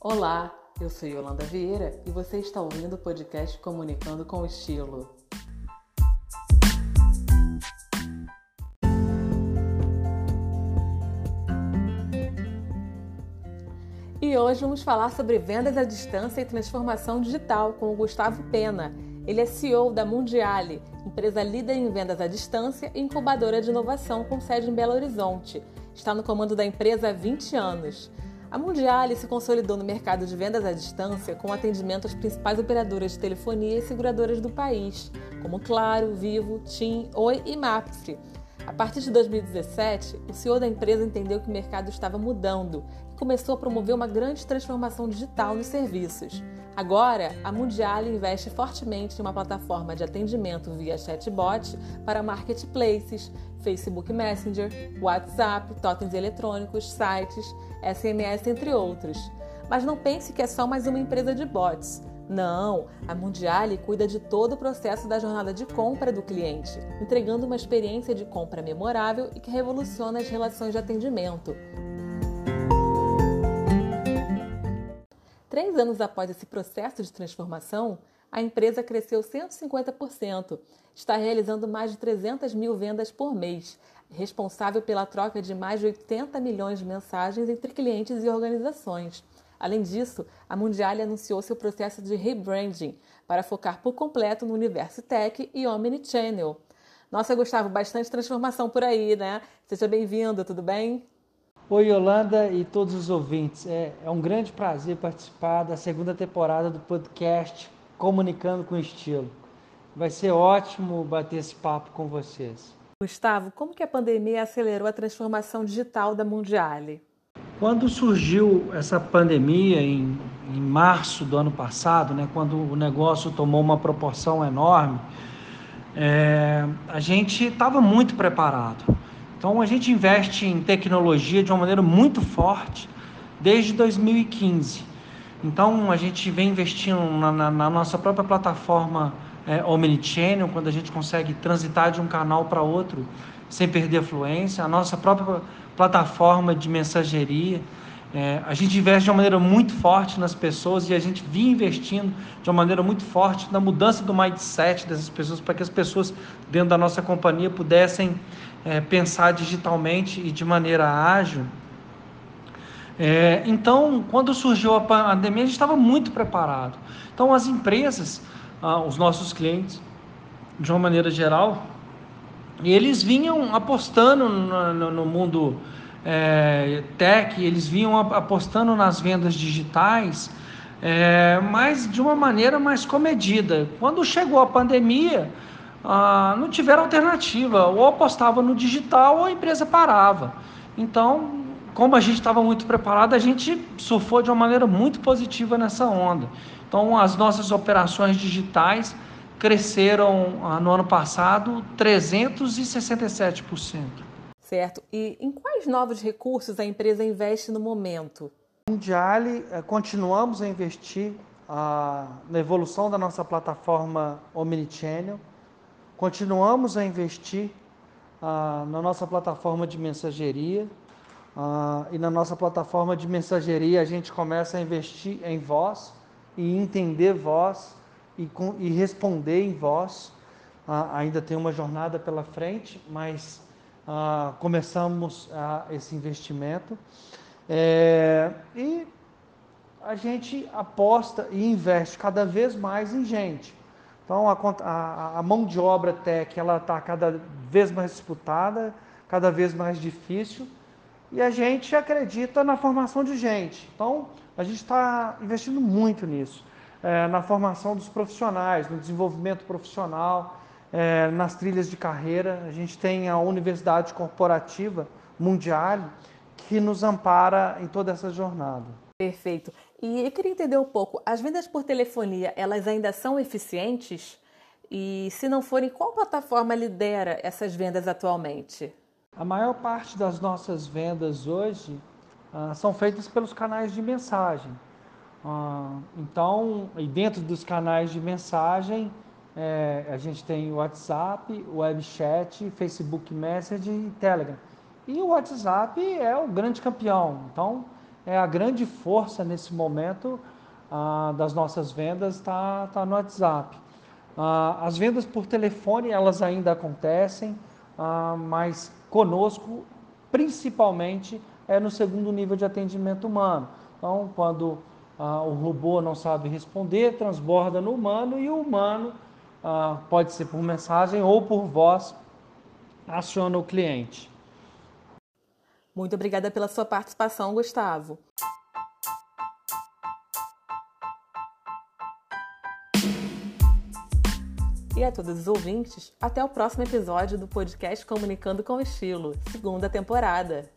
Olá, eu sou Yolanda Vieira e você está ouvindo o podcast Comunicando com Estilo. E hoje vamos falar sobre vendas à distância e transformação digital com o Gustavo Pena. Ele é CEO da Mundiale, empresa líder em vendas à distância e incubadora de inovação com sede em Belo Horizonte. Está no comando da empresa há 20 anos. A Mundiale se consolidou no mercado de vendas à distância com atendimento às principais operadoras de telefonia e seguradoras do país, como Claro, Vivo, TIM, Oi e Mapfre. A partir de 2017, o CEO da empresa entendeu que o mercado estava mudando e começou a promover uma grande transformação digital nos serviços. Agora, a Mundiale investe fortemente em uma plataforma de atendimento via chatbot para marketplaces, Facebook Messenger, WhatsApp, totens eletrônicos, sites, SMS, entre outros. Mas não pense que é só mais uma empresa de bots. Não, a Mundiale cuida de todo o processo da jornada de compra do cliente, entregando uma experiência de compra memorável e que revoluciona as relações de atendimento. Três anos após esse processo de transformação, a empresa cresceu 150%, está realizando mais de 300 mil vendas por mês, responsável pela troca de mais de 80 milhões de mensagens entre clientes e organizações. Além disso, a Mundial anunciou seu processo de rebranding para focar por completo no universo tech e omnichannel. Nossa, Gustavo, bastante transformação por aí, né? Seja bem-vindo, tudo bem? Oi, Yolanda e todos os ouvintes. É, é, um grande prazer participar da segunda temporada do podcast Comunicando com Estilo. Vai ser ótimo bater esse papo com vocês. Gustavo, como que a pandemia acelerou a transformação digital da Mundiale? Quando surgiu essa pandemia em, em março do ano passado, né, quando o negócio tomou uma proporção enorme, é, a gente estava muito preparado então a gente investe em tecnologia de uma maneira muito forte desde 2015. Então a gente vem investindo na, na, na nossa própria plataforma é, Omnichannel, quando a gente consegue transitar de um canal para outro sem perder a fluência, a nossa própria plataforma de mensageria. É, a gente investe de uma maneira muito forte nas pessoas e a gente vinha investindo de uma maneira muito forte na mudança do mindset dessas pessoas, para que as pessoas dentro da nossa companhia pudessem é, pensar digitalmente e de maneira ágil. É, então, quando surgiu a pandemia, a gente estava muito preparado. Então, as empresas, ah, os nossos clientes, de uma maneira geral, eles vinham apostando no, no, no mundo é, tech, eles vinham apostando nas vendas digitais, é, mas de uma maneira mais comedida. Quando chegou a pandemia, ah, não tiveram alternativa, ou apostava no digital ou a empresa parava. Então, como a gente estava muito preparado, a gente surfou de uma maneira muito positiva nessa onda. Então, as nossas operações digitais cresceram ah, no ano passado 367%. Certo. E em quais novos recursos a empresa investe no momento? Mundiale, eh, continuamos a investir ah, na evolução da nossa plataforma Omnichannel. Continuamos a investir ah, na nossa plataforma de mensageria. Ah, e na nossa plataforma de mensageria a gente começa a investir em voz e entender voz e, com, e responder em voz. Ah, ainda tem uma jornada pela frente, mas ah, começamos ah, esse investimento. É, e a gente aposta e investe cada vez mais em gente. Então a, a, a mão de obra tech ela está cada vez mais disputada, cada vez mais difícil e a gente acredita na formação de gente. Então a gente está investindo muito nisso, é, na formação dos profissionais, no desenvolvimento profissional, é, nas trilhas de carreira. A gente tem a Universidade Corporativa Mundial que nos ampara em toda essa jornada. Perfeito. E eu queria entender um pouco, as vendas por telefonia, elas ainda são eficientes? E se não forem, qual plataforma lidera essas vendas atualmente? A maior parte das nossas vendas hoje ah, são feitas pelos canais de mensagem. Ah, então, e dentro dos canais de mensagem, é, a gente tem o WhatsApp, o WebChat, Facebook Messenger e Telegram. E o WhatsApp é o grande campeão. Então, é a grande força nesse momento ah, das nossas vendas está tá no WhatsApp. Ah, as vendas por telefone elas ainda acontecem, ah, mas conosco principalmente é no segundo nível de atendimento humano. Então, quando ah, o robô não sabe responder, transborda no humano e o humano, ah, pode ser por mensagem ou por voz, aciona o cliente. Muito obrigada pela sua participação, Gustavo. E a todos os ouvintes, até o próximo episódio do podcast Comunicando com Estilo, segunda temporada.